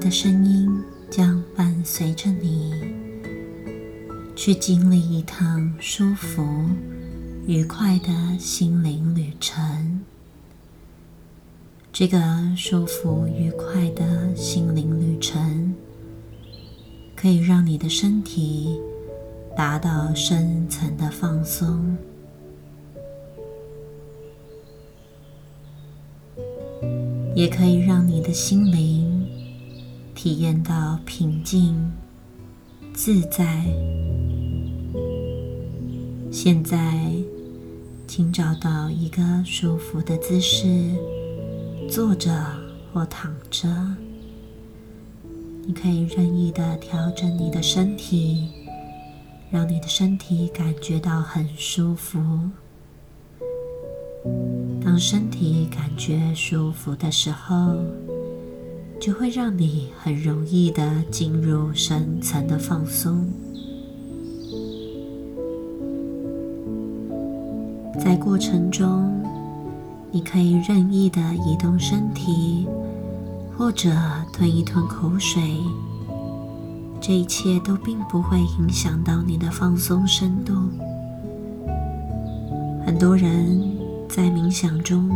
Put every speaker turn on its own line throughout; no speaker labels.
的声音将伴随着你去经历一趟舒服、愉快的心灵旅程。这个舒服、愉快的心灵旅程，可以让你的身体达到深层的放松。也可以让你的心灵体验到平静、自在。现在，请找到一个舒服的姿势，坐着或躺着。你可以任意的调整你的身体，让你的身体感觉到很舒服。当身体感觉舒服的时候，就会让你很容易的进入深层的放松。在过程中，你可以任意的移动身体，或者吞一吞口水，这一切都并不会影响到你的放松深度。很多人。在冥想中，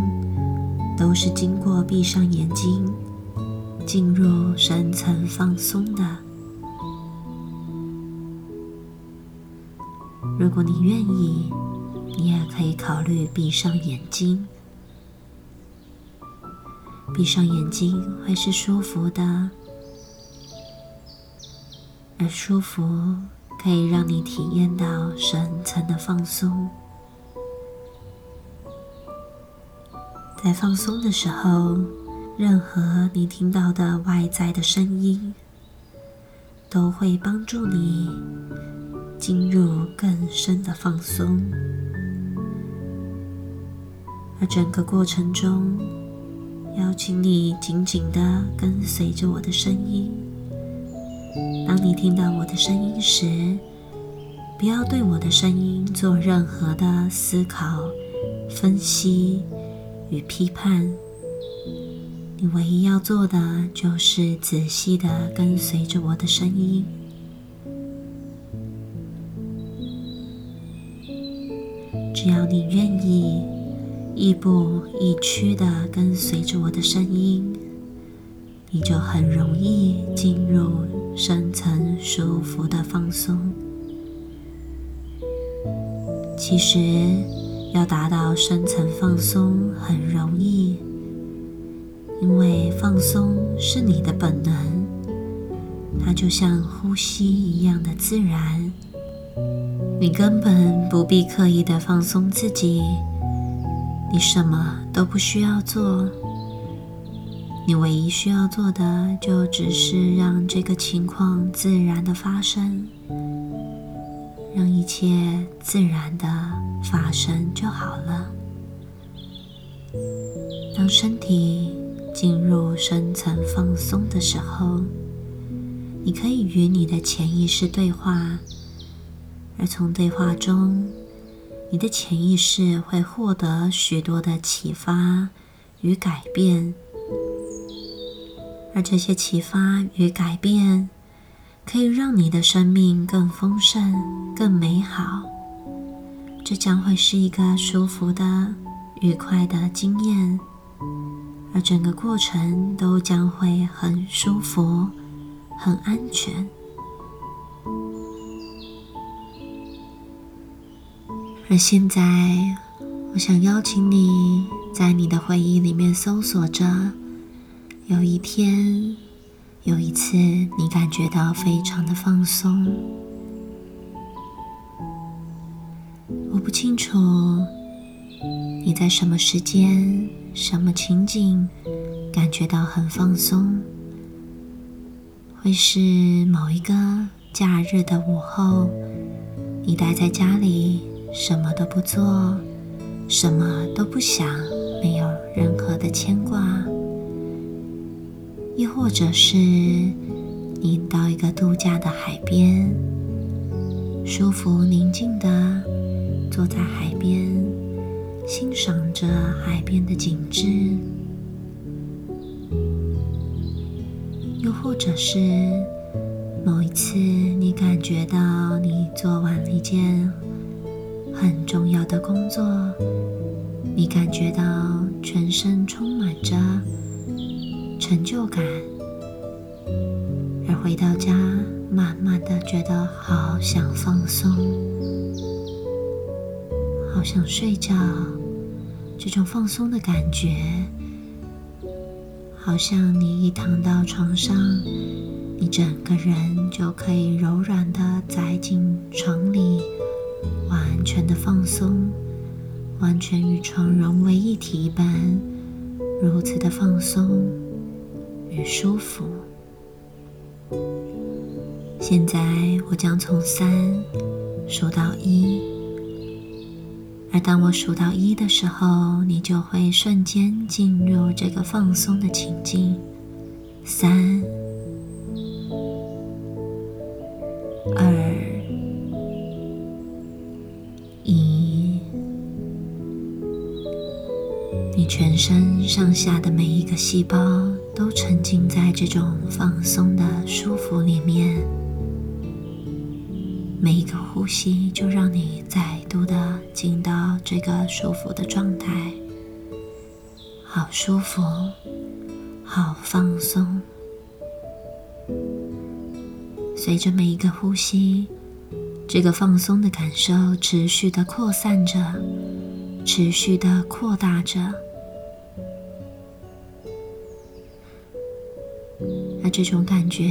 都是经过闭上眼睛进入深层放松的。如果你愿意，你也可以考虑闭上眼睛。闭上眼睛会是舒服的，而舒服可以让你体验到深层的放松。在放松的时候，任何你听到的外在的声音，都会帮助你进入更深的放松。而整个过程中，邀请你紧紧的跟随着我的声音。当你听到我的声音时，不要对我的声音做任何的思考、分析。与批判，你唯一要做的就是仔细的跟随着我的声音。只要你愿意亦步亦趋的跟随着我的声音，你就很容易进入深层舒服的放松。其实。要达到深层放松很容易，因为放松是你的本能，它就像呼吸一样的自然。你根本不必刻意的放松自己，你什么都不需要做，你唯一需要做的就只是让这个情况自然的发生。让一切自然的发生就好了。当身体进入深层放松的时候，你可以与你的潜意识对话，而从对话中，你的潜意识会获得许多的启发与改变，而这些启发与改变。可以让你的生命更丰盛、更美好，这将会是一个舒服的、愉快的经验，而整个过程都将会很舒服、很安全。而现在，我想邀请你在你的回忆里面搜索着，有一天。有一次，你感觉到非常的放松。我不清楚你在什么时间、什么情景感觉到很放松，会是某一个假日的午后，你待在家里什么都不做，什么都不想，没有任何的牵挂。亦或者是你到一个度假的海边，舒服宁静的坐在海边，欣赏着海边的景致，又或者是某一次你感觉到你做完了一件很重要的工作，你感觉到全身充满着成就感，而回到家，慢慢的觉得好想放松，好想睡觉，这种放松的感觉。好像你一躺到床上，你整个人就可以柔软的栽进床里，完全的放松，完全与床融为一体一般，如此的放松与舒服。现在我将从三数到一。而当我数到一的时候，你就会瞬间进入这个放松的情境。三、二、一，你全身上下的每一个细胞都沉浸在这种放松的舒服里面。每一个呼吸，就让你再度的进到这个舒服的状态，好舒服，好放松。随着每一个呼吸，这个放松的感受持续的扩散着，持续的扩大着，那这种感觉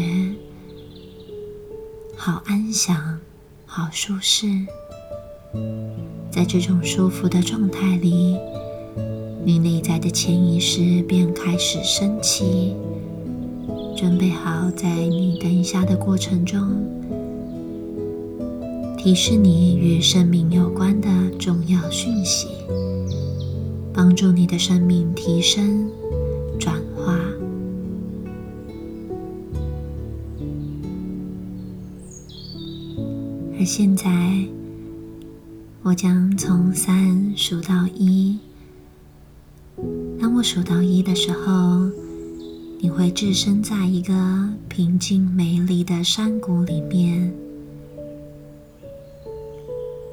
好安详。好舒适，在这种舒服的状态里，你内在的潜意识便开始升起，准备好在你等一下的过程中，提示你与生命有关的重要讯息，帮助你的生命提升、而现在，我将从三数到一。当我数到一的时候，你会置身在一个平静美丽的山谷里面。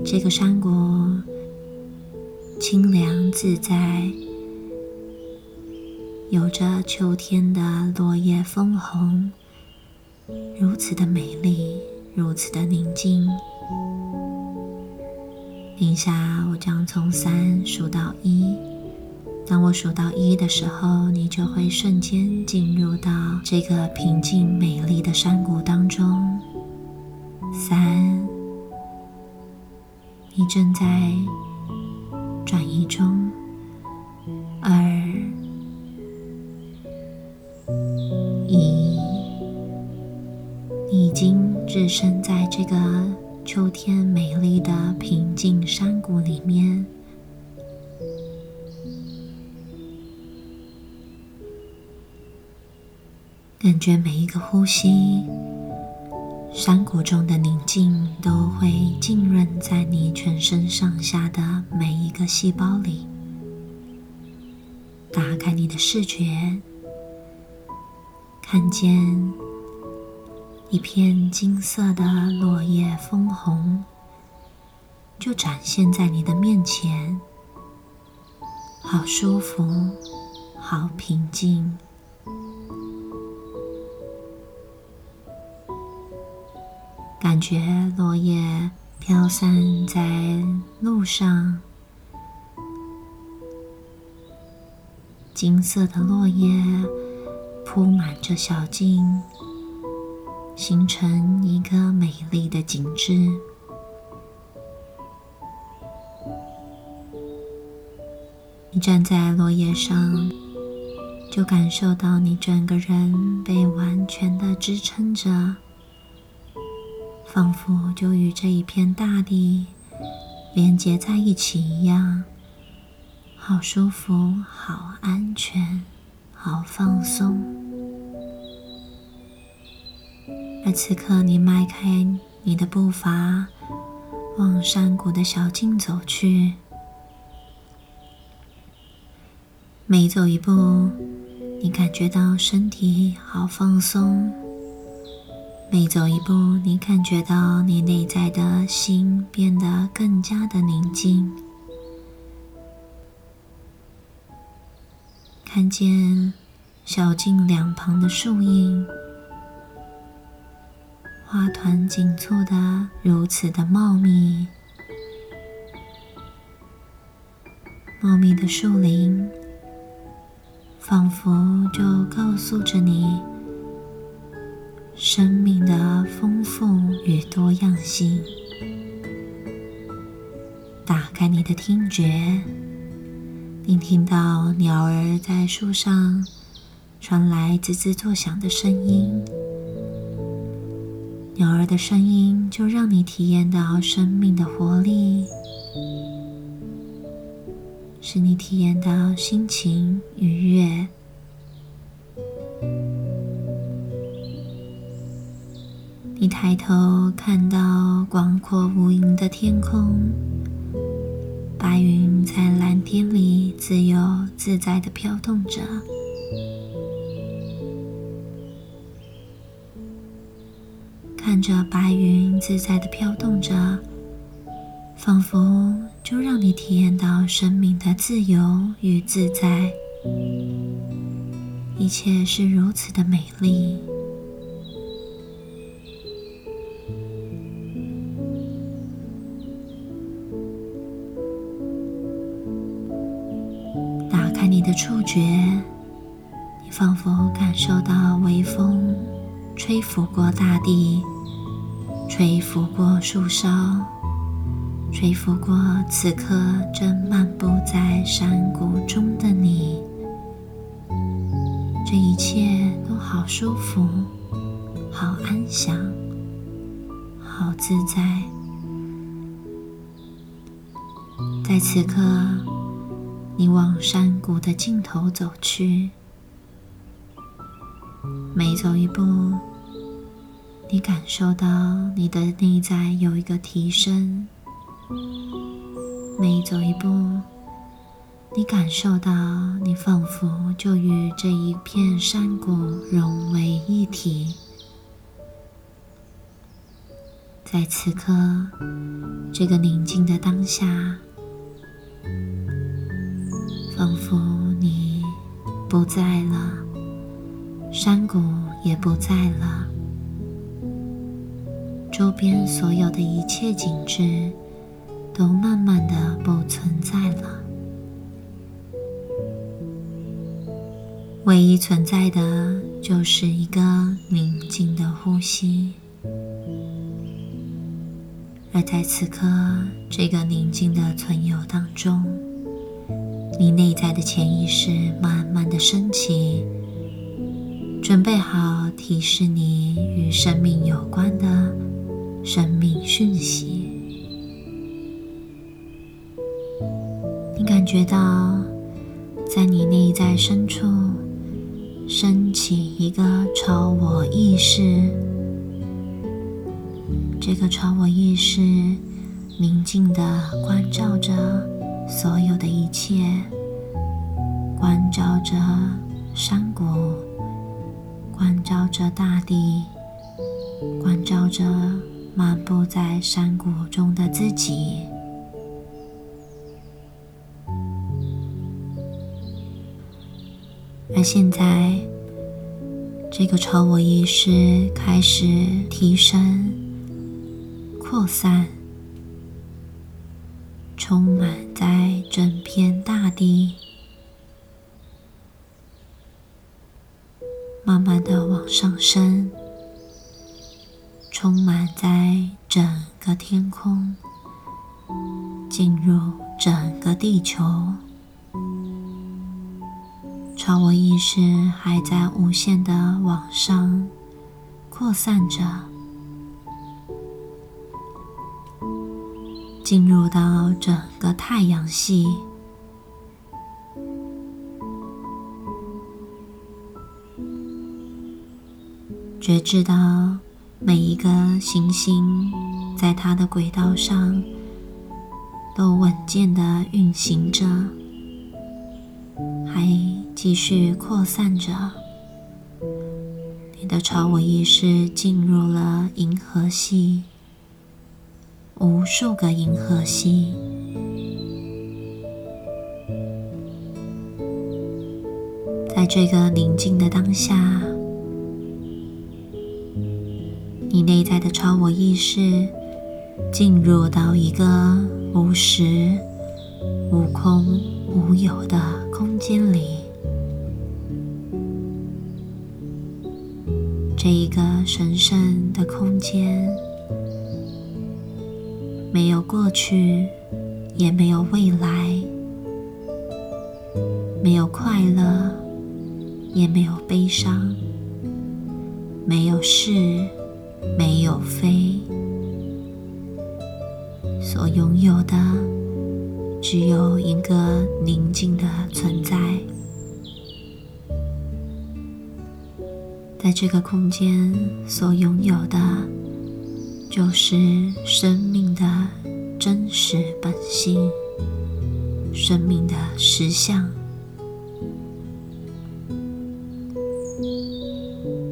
这个山谷清凉自在，有着秋天的落叶枫红，如此的美丽。如此的宁静。等一下，我将从三数到一。当我数到一的时候，你就会瞬间进入到这个平静美丽的山谷当中。三，你正在转移中。二。一身在这个秋天美丽的平静山谷里面，感觉每一个呼吸，山谷中的宁静都会浸润在你全身上下的每一个细胞里。打开你的视觉，看见。一片金色的落叶枫红，就展现在你的面前，好舒服，好平静。感觉落叶飘散在路上，金色的落叶铺满着小径。形成一个美丽的景致。你站在落叶上，就感受到你整个人被完全的支撑着，仿佛就与这一片大地连接在一起一样，好舒服，好安全，好放松。而此刻，你迈开你的步伐，往山谷的小径走去。每走一步，你感觉到身体好放松，每走一步，你感觉到你内在的心变得更加的宁静。看见小径两旁的树影，花团锦簇的，如此的茂密。茂密的树林，仿佛就告诉着你。生命的丰富与多样性。打开你的听觉，你听到鸟儿在树上传来滋滋作响的声音。鸟儿的声音就让你体验到生命的活力，使你体验到心情愉悦。你抬头看到广阔无垠的天空，白云在蓝天里自由自在的飘动着。着白云自在的飘动着，仿佛就让你体验到生命的自由与自在，一切是如此的美丽。打开你的触觉，你仿佛感受到微风吹拂过大地，吹拂过树梢，吹拂过此刻正漫步在山谷中的你。这一切都好舒服，好安详，好自在。在此刻。你往山谷的尽头走去，每走一步，你感受到你的内在有一个提升；每走一步，你感受到你仿佛就与这一片山谷融为一体。在此刻，这个宁静的当下。仿佛你不在了，山谷也不在了，周边所有的一切景致都慢慢的不存在了，唯一存在的就是一个宁静的呼吸，而在此刻这个宁静的存有当中。你内在的潜意识慢慢的升起，准备好提示你与生命有关的生命讯息。你感觉到，在你内在深处升起一个超我意识，这个超我意识宁静的关照着。所有的一切，关照着山谷，关照着大地，关照着漫步在山谷中的自己。而现在，这个超我意识开始提升、扩散。充满在整片大地，慢慢的往上升，充满在整个天空，进入整个地球。超我意识还在无限的往上扩散着。进入到整个太阳系，觉知到每一个行星在它的轨道上都稳健的运行着，还继续扩散着。你的超我意识进入了银河系，无数个银河系，在这个宁静的当下，你内在的超我意识进入到一个无时、无空、无有的空间里。这一个神圣的空间，没有过去，也没有未来，没有快乐，也没有悲伤，没有是，没有非，所拥有的只有一个宁静的存在。在这个空间所拥有的，就是生命的真实本性，生命的实相。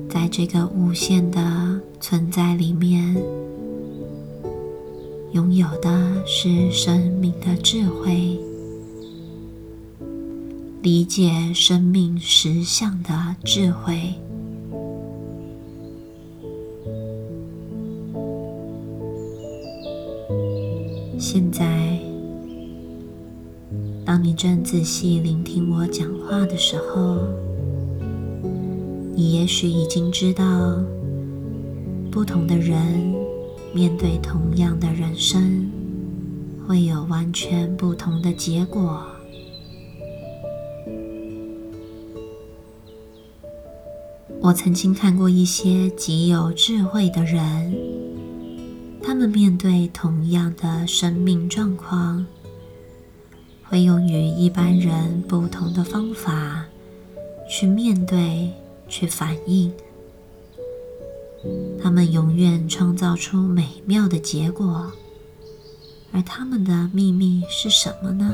在这个无限的存在里面，拥有的是生命的智慧，理解生命实相的智慧。现在，当你正仔细聆听我讲话的时候，你也许已经知道，不同的人面对同样的人生，会有完全不同的结果。我曾经看过一些极有智慧的人。他们面对同样的生命状况，会用与一般人不同的方法去面对、去反应。他们永远创造出美妙的结果，而他们的秘密是什么呢？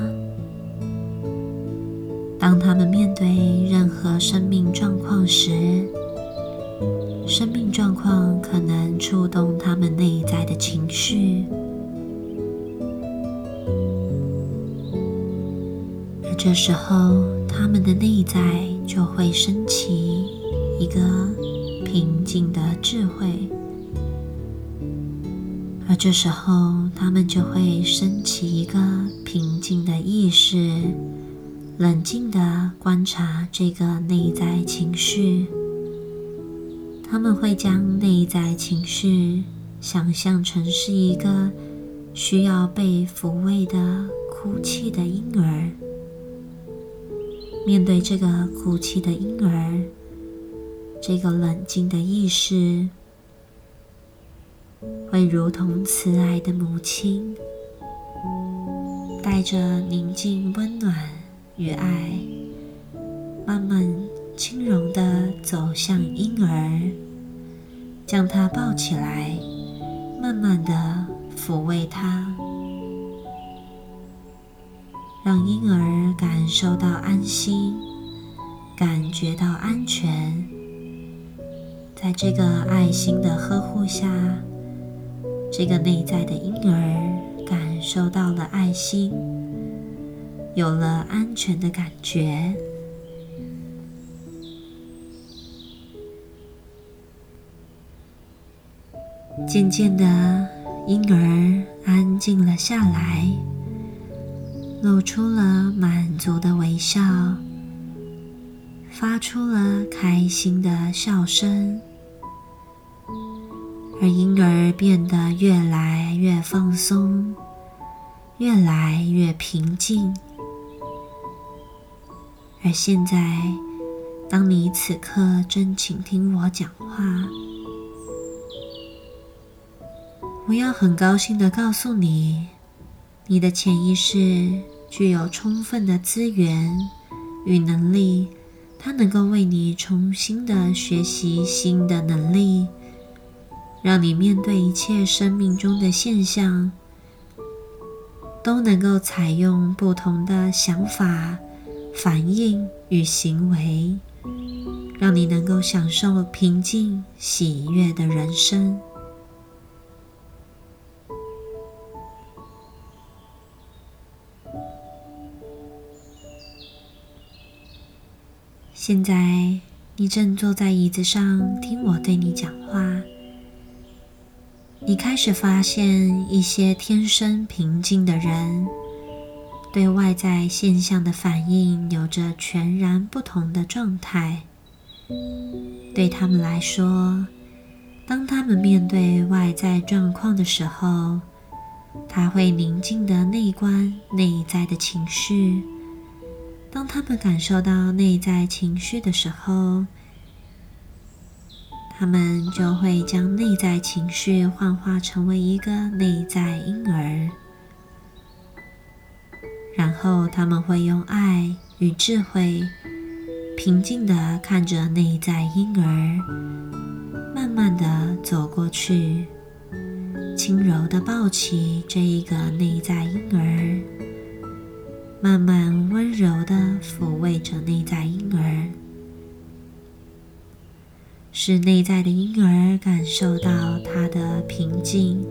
当他们面对任何生命状况时，生命状况可能触动他们内在的情绪，而这时候，他们的内在就会升起一个平静的智慧，而这时候，他们就会升起一个平静的意识，冷静的观察这个内在情绪。他们会将内在情绪想象成是一个需要被抚慰的哭泣的婴儿。面对这个哭泣的婴儿，这个冷静的意识会如同慈爱的母亲，带着宁静、温暖与爱，慢慢、轻柔地走向婴儿。将他抱起来，慢慢的抚慰他，让婴儿感受到安心，感觉到安全。在这个爱心的呵护下，这个内在的婴儿感受到了爱心，有了安全的感觉。渐渐的，婴儿安静了下来，露出了满足的微笑，发出了开心的笑声，而婴儿变得越来越放松，越来越平静。而现在，当你此刻正倾听我讲话。我要很高兴的告诉你，你的潜意识具有充分的资源与能力，它能够为你重新的学习新的能力，让你面对一切生命中的现象，都能够采用不同的想法、反应与行为，让你能够享受平静、喜悦的人生。现在，你正坐在椅子上听我对你讲话。你开始发现，一些天生平静的人，对外在现象的反应有着全然不同的状态。对他们来说，当他们面对外在状况的时候，他会宁静的内观内在的情绪。当他们感受到内在情绪的时候，他们就会将内在情绪幻化成为一个内在婴儿，然后他们会用爱与智慧，平静地看着内在婴儿，慢慢地走过去，轻柔地抱起这一个内在婴儿，慢慢温柔地抚慰着内在婴儿。使内在的婴儿感受到他的平静、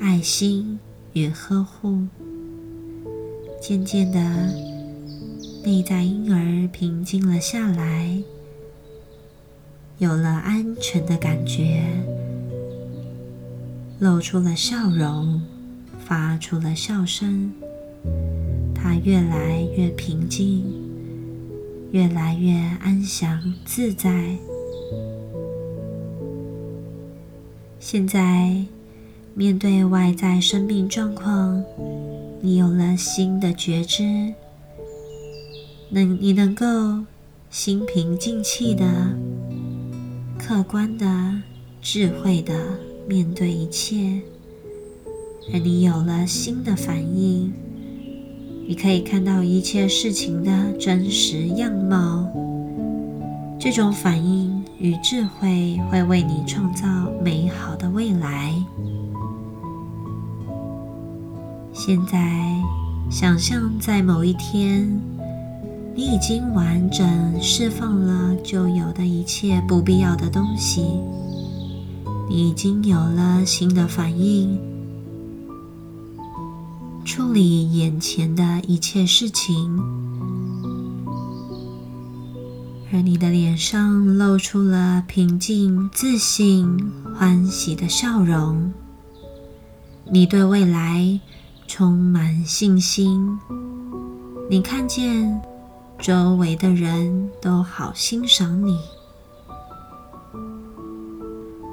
爱心与呵护。渐渐的，内在婴儿平静了下来，有了安全的感觉，露出了笑容，发出了笑声。他越来越平静，越来越安详自在。现在，面对外在生命状况，你有了新的觉知，能你能够心平静气的、客观的、智慧的面对一切，而你有了新的反应，你可以看到一切事情的真实样貌。这种反应与智慧会为你创造美好的未来。现在，想象在某一天，你已经完整释放了旧有的一切不必要的东西，你已经有了新的反应，处理眼前的一切事情。而你的脸上露出了平静、自信、欢喜的笑容，你对未来充满信心。你看见周围的人都好欣赏你。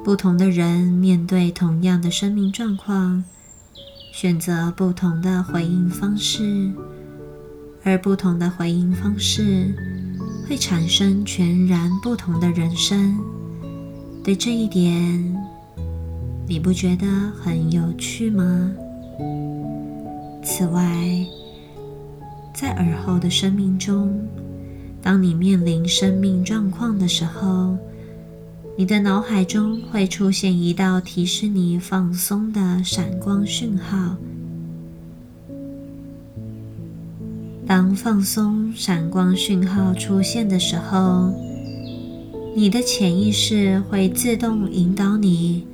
不同的人面对同样的生命状况，选择不同的回应方式，而不同的回应方式。会产生全然不同的人生。对这一点，你不觉得很有趣吗？此外，在尔后的生命中，当你面临生命状况的时候，你的脑海中会出现一道提示你放松的闪光讯号。当放松闪光讯号出现的时候，你的潜意识会自动引导你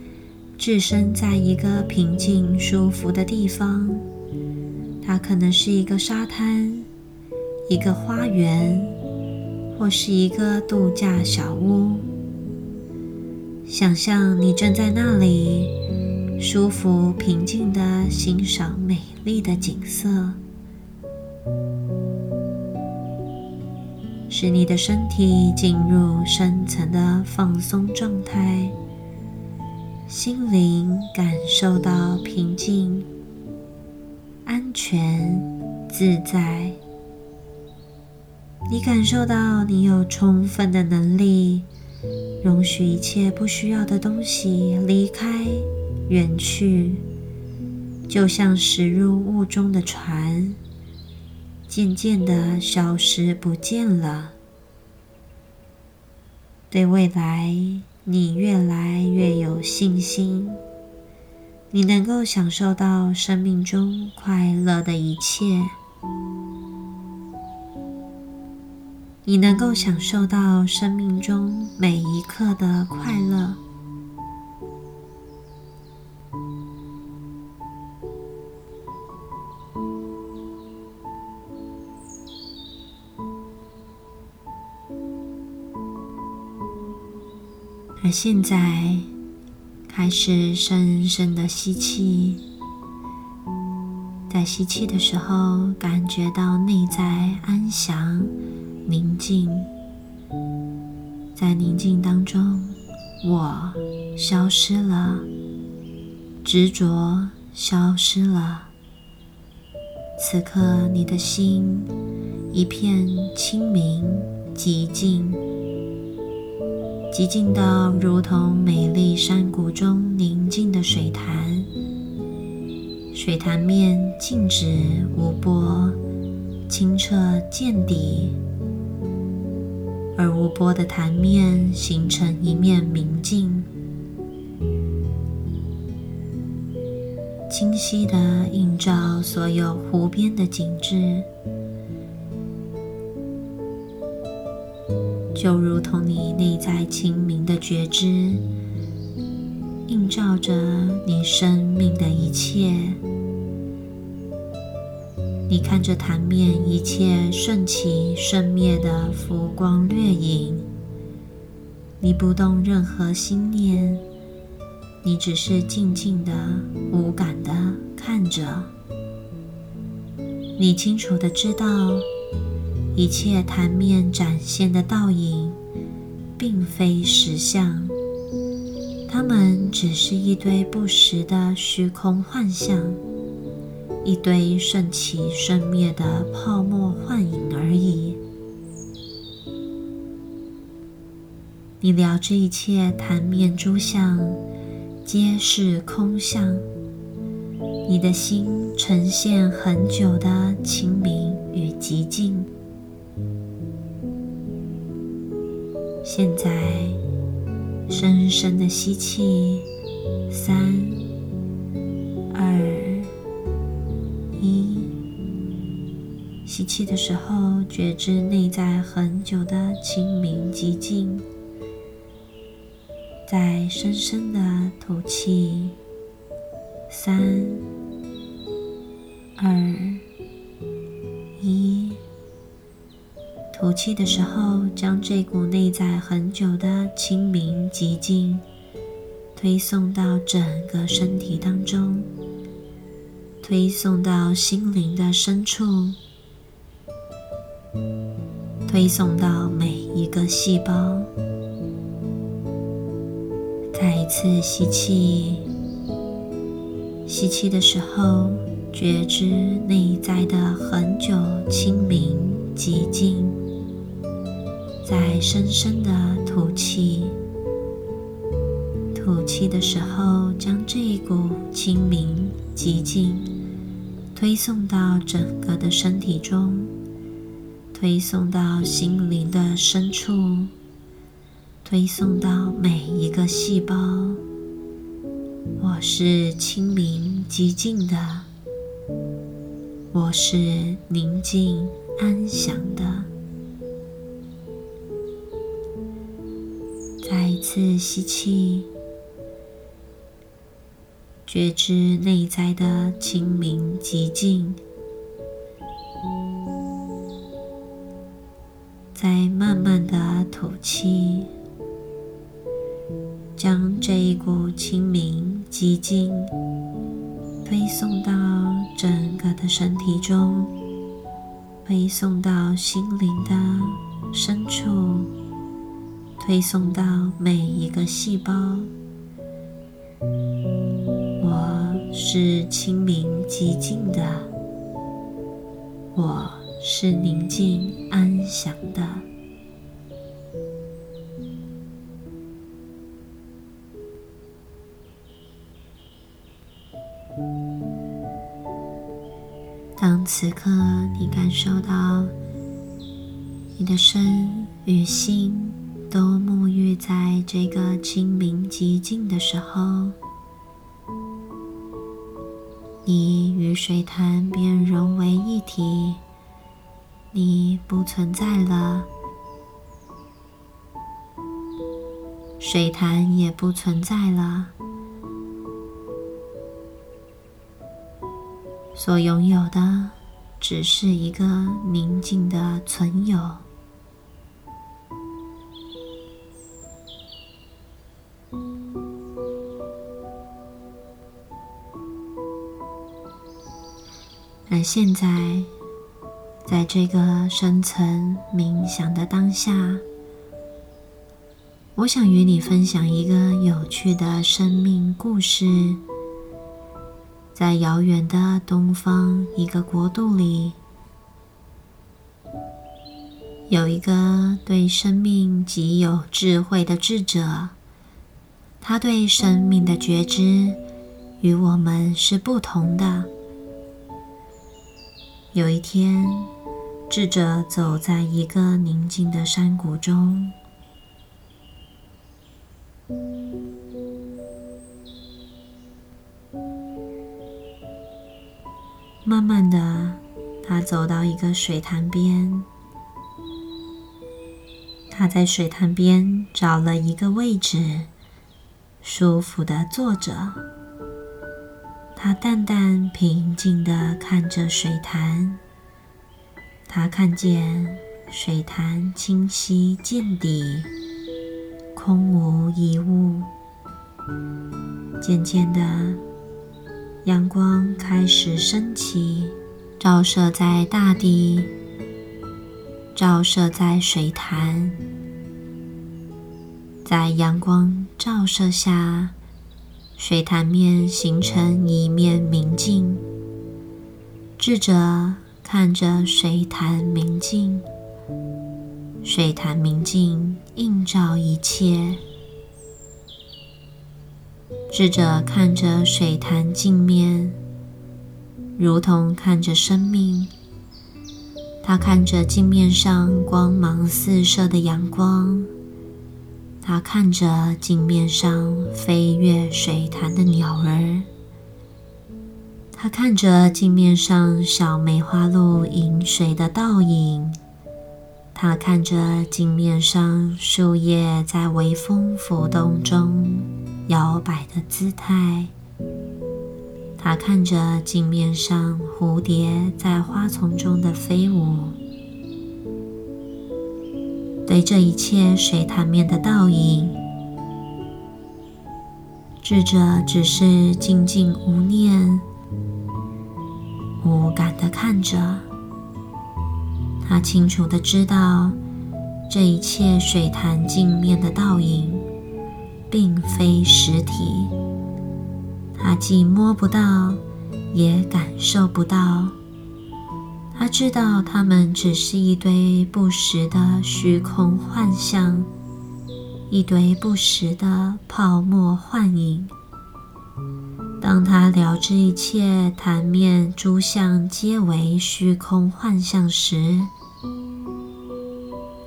置身在一个平静、舒服的地方。它可能是一个沙滩、一个花园，或是一个度假小屋。想象你正在那里，舒服、平静地欣赏美丽的景色。使你的身体进入深层的放松状态，心灵感受到平静、安全、自在。你感受到你有充分的能力，容许一切不需要的东西离开、远去，就像驶入雾中的船。渐渐的消失不见了。对未来，你越来越有信心。你能够享受到生命中快乐的一切。你能够享受到生命中每一刻的快乐。而现在，开始深深的吸气，在吸气的时候，感觉到内在安详、宁静。在宁静当中，我消失了，执着消失了。此刻，你的心一片清明、寂静。寂静到如同美丽山谷中宁静的水潭，水潭面静止无波，清澈见底，而无波的潭面形成一面明镜，清晰的映照所有湖边的景致。就如同你内在清明的觉知，映照着你生命的一切。你看着潭面一切顺起顺灭的浮光掠影，你不动任何心念，你只是静静的、无感的看着。你清楚的知道。一切潭面展现的倒影，并非实相，它们只是一堆不实的虚空幻象，一堆瞬起瞬灭的泡沫幻影而已。你了知一切潭面诸相，皆是空相，你的心呈现很久的清明与寂静。现在，深深的吸气，三、气的时候，觉知内在很久的清明寂静。再深深的吐气，三、二、一。吐气的时候，将这股内在很久的清明寂静推送到整个身体当中，推送到心灵的深处，推送到每一个细胞。再一次吸气，吸气的时候，觉知内在的很久清明寂静。再深深的吐气，吐气的时候，将这一股清明寂静推送到整个的身体中，推送到心灵的深处，推送到每一个细胞。我是清明寂静的，我是宁静安详的。再一次吸气，觉知内在的清明寂静，再慢慢的吐气，将这一股清明寂静推送到整个的身体中，推送到心灵的深处。推送到每一个细胞。我是清明寂静的，我是宁静安详的。当此刻你感受到你的身与心。都沐浴在这个清明寂静的时候，你与水潭便融为一体，你不存在了。水潭也不存在了。所拥有的只是一个宁静的存有。而现在在这个深层冥想的当下，我想与你分享一个有趣的生命故事。在遥远的东方一个国度里，有一个对生命极有智慧的智者。他对生命的觉知与我们是不同的。有一天，智者走在一个宁静的山谷中。慢慢的，他走到一个水潭边。他在水潭边找了一个位置，舒服的坐着。他淡淡平静的看着水潭。他看见水潭清晰见底，空无一物。渐渐的。阳光开始升起，照射在大地，照射在水潭。在阳光照射下，水潭面形成一面明镜。智者看着水潭明镜，水潭明镜映照一切。智者看着水潭镜面，如同看着生命。他看着镜面上光芒四射的阳光，他看着镜面上飞越水潭的鸟儿，他看着镜面上小梅花鹿饮水的倒影，他看着镜面上树叶在微风浮动中。摇摆的姿态，他看着镜面上蝴蝶在花丛中的飞舞，对这一切水潭面的倒影，智者只是静静无念、无感的看着。他清楚的知道，这一切水潭镜面的倒影。并非实体，他既摸不到，也感受不到。他知道，它们只是一堆不实的虚空幻象，一堆不实的泡沫幻影。当他了知一切潭面诸相皆为虚空幻象时，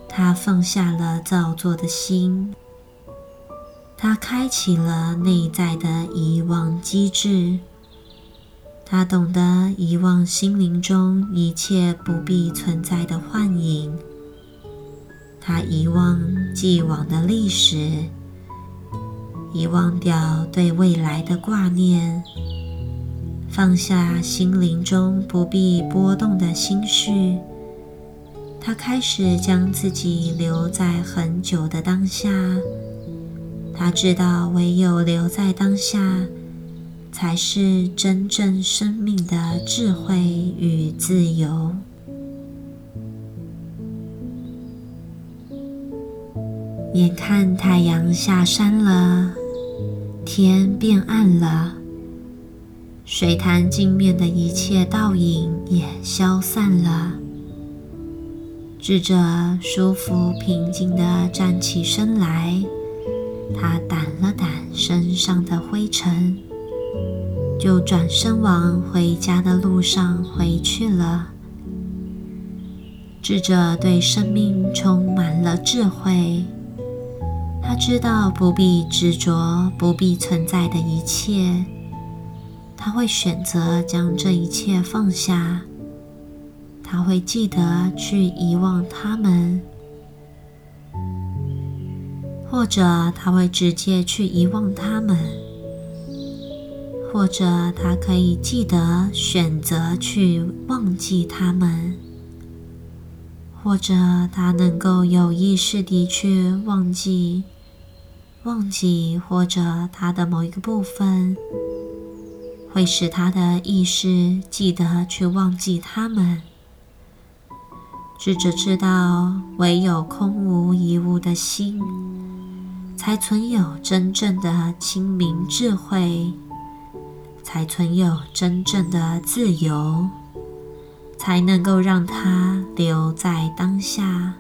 他放下了造作的心。他开启了内在的遗忘机制，他懂得遗忘心灵中一切不必存在的幻影，他遗忘既往的历史，遗忘掉对未来的挂念，放下心灵中不必波动的心绪，他开始将自己留在很久的当下。他知道，唯有留在当下，才是真正生命的智慧与自由。眼看太阳下山了，天变暗了，水潭镜面的一切倒影也消散了。智者舒服平静地站起身来。他掸了掸身上的灰尘，就转身往回家的路上回去了。智者对生命充满了智慧，他知道不必执着不必存在的一切，他会选择将这一切放下，他会记得去遗忘他们。或者他会直接去遗忘他们，或者他可以记得选择去忘记他们，或者他能够有意识地去忘记、忘记，或者他的某一个部分会使他的意识记得去忘记他们。智者知道，唯有空无一物的心，才存有真正的清明智慧，才存有真正的自由，才能够让它留在当下。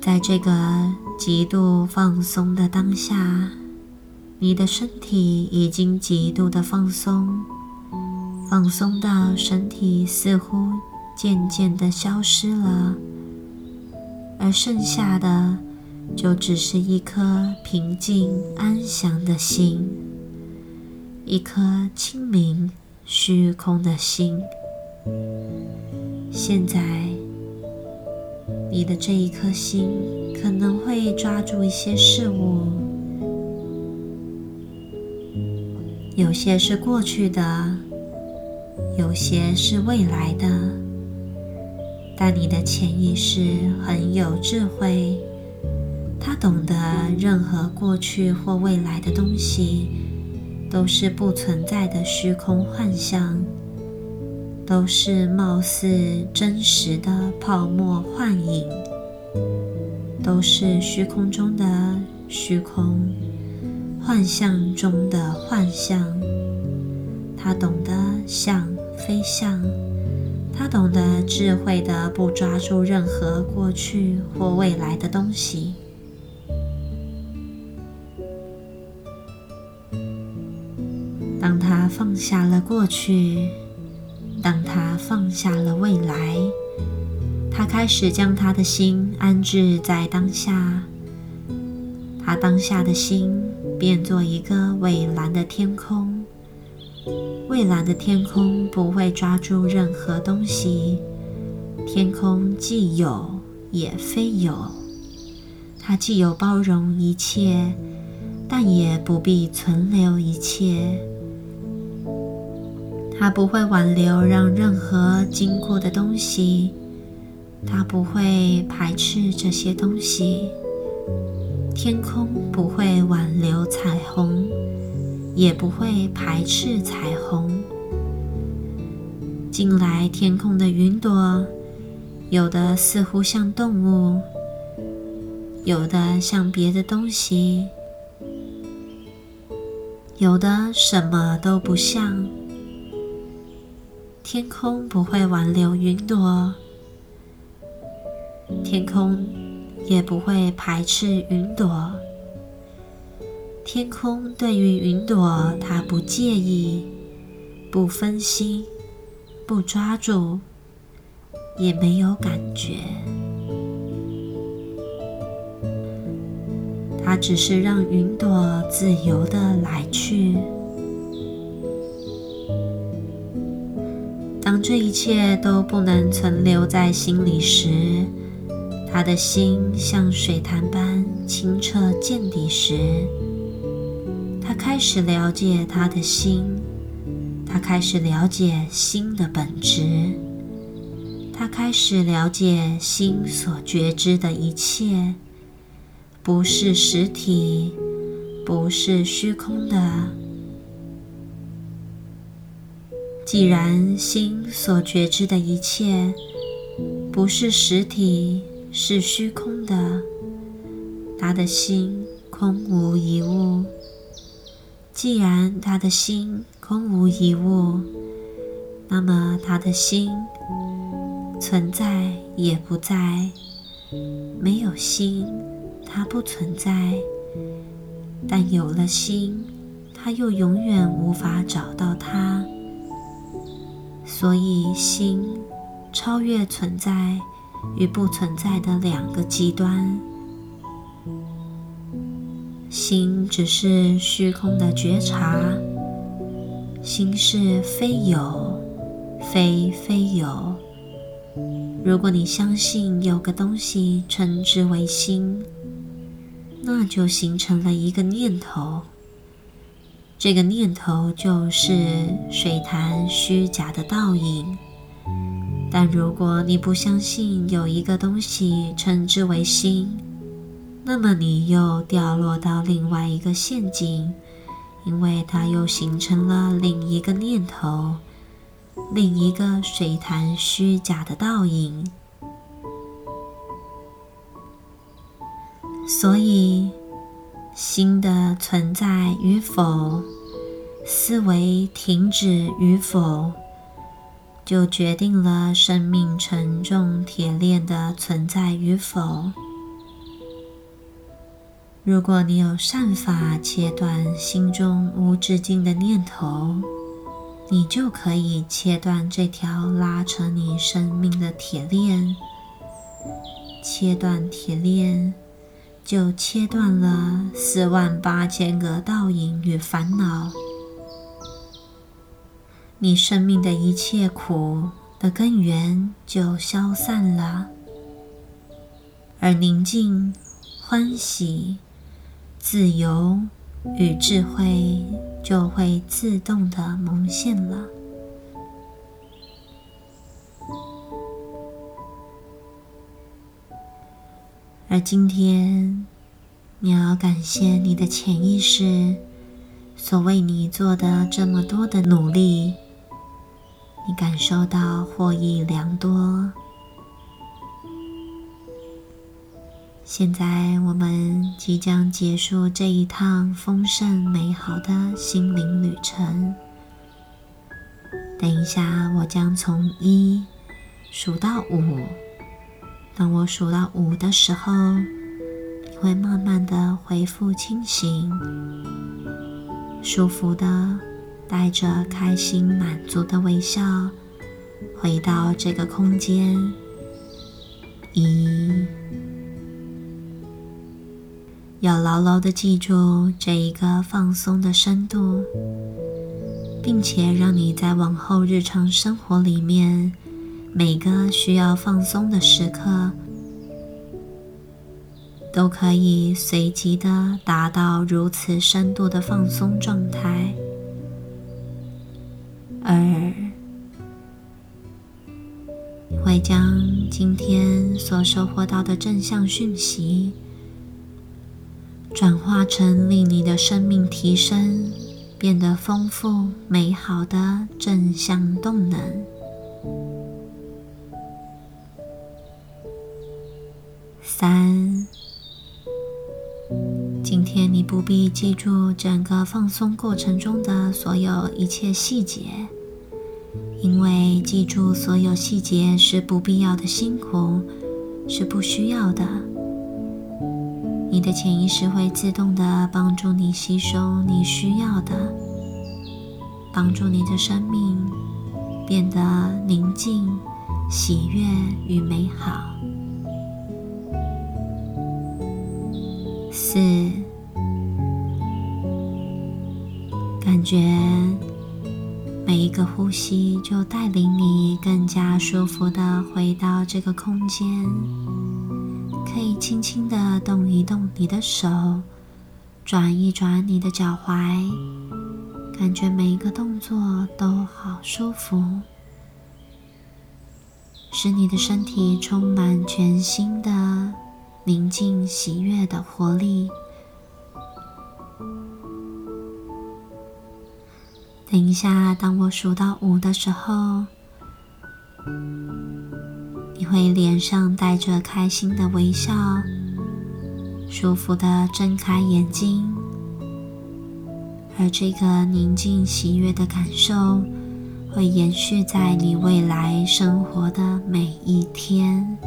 在这个极度放松的当下，你的身体已经极度的放松。放松到身体似乎渐渐的消失了，而剩下的就只是一颗平静安详的心，一颗清明虚空的心。现在，你的这一颗心可能会抓住一些事物，有些是过去的。有些是未来的，但你的潜意识很有智慧，它懂得任何过去或未来的东西都是不存在的虚空幻象，都是貌似真实的泡沫幻影，都是虚空中的虚空，幻象中的幻象。他懂得像。飞象他懂得智慧的不抓住任何过去或未来的东西。当他放下了过去，当他放下了未来，他开始将他的心安置在当下。他当下的心变作一个蔚蓝的天空。蔚蓝的天空不会抓住任何东西，天空既有也非有，它既有包容一切，但也不必存留一切。它不会挽留让任何经过的东西，它不会排斥这些东西。天空不会挽留彩虹。也不会排斥彩虹。近来天空的云朵，有的似乎像动物，有的像别的东西，有的什么都不像。天空不会挽留云朵，天空也不会排斥云朵。天空对于云朵，它不介意，不分心，不抓住，也没有感觉。它只是让云朵自由的来去。当这一切都不能存留在心里时，他的心像水潭般清澈见底时。他开始了解他的心，他开始了解心的本质，他开始了解心所觉知的一切，不是实体，不是虚空的。既然心所觉知的一切不是实体，是虚空的，他的心空无一物。既然他的心空无一物，那么他的心存在也不在。没有心，它不存在；但有了心，它又永远无法找到它。所以，心超越存在与不存在的两个极端。心只是虚空的觉察，心是非有，非非有，如果你相信有个东西称之为心，那就形成了一个念头。这个念头就是水潭虚假的倒影。但如果你不相信有一个东西称之为心，那么你又掉落到另外一个陷阱，因为它又形成了另一个念头。另一个水潭虚假的倒影，所以心的存在与否、思维停止与否，就决定了生命沉重铁链的存在与否。如果你有善法切断心中无止境的念头，你就可以切断这条拉扯你生命的铁链，切断铁链，就切断了四万八千个倒影与烦恼。你生命的一切苦的根源就消散了，而宁静、欢喜、自由。与智慧就会自动的蒙现了。而今天，你要感谢你的潜意识所为你做的这么多的努力，你感受到获益良多。现在我们即将结束这一趟丰盛美好的心灵旅程。等一下，我将从一数到五。当我数到五的时候，你会慢慢的恢复清醒，舒服的带着开心满足的微笑回到这个空间。一。要牢牢的记住这一个放松的深度，并且让你在往后日常生活里面每个需要放松的时刻，都可以随即的达到如此深度的放松状态。而，会将今天所收获到的正向讯息。转化成令你的生命提升、变得丰富、美好的正向动能。三，今天你不必记住整个放松过程中的所有一切细节，因为记住所有细节是不必要的辛苦，是不需要的。你的潜意识会自动的帮助你吸收你需要的，帮助你的生命变得宁静、喜悦与美好。四，感觉每一个呼吸就带领你更加舒服的回到这个空间。可以轻轻的动一动你的手，转一转你的脚踝，感觉每一个动作都好舒服，使你的身体充满全新的宁静、喜悦的活力。等一下，当我数到五的时候。你会脸上带着开心的微笑，舒服的睁开眼睛，而这个宁静喜悦的感受会延续在你未来生活的每一天。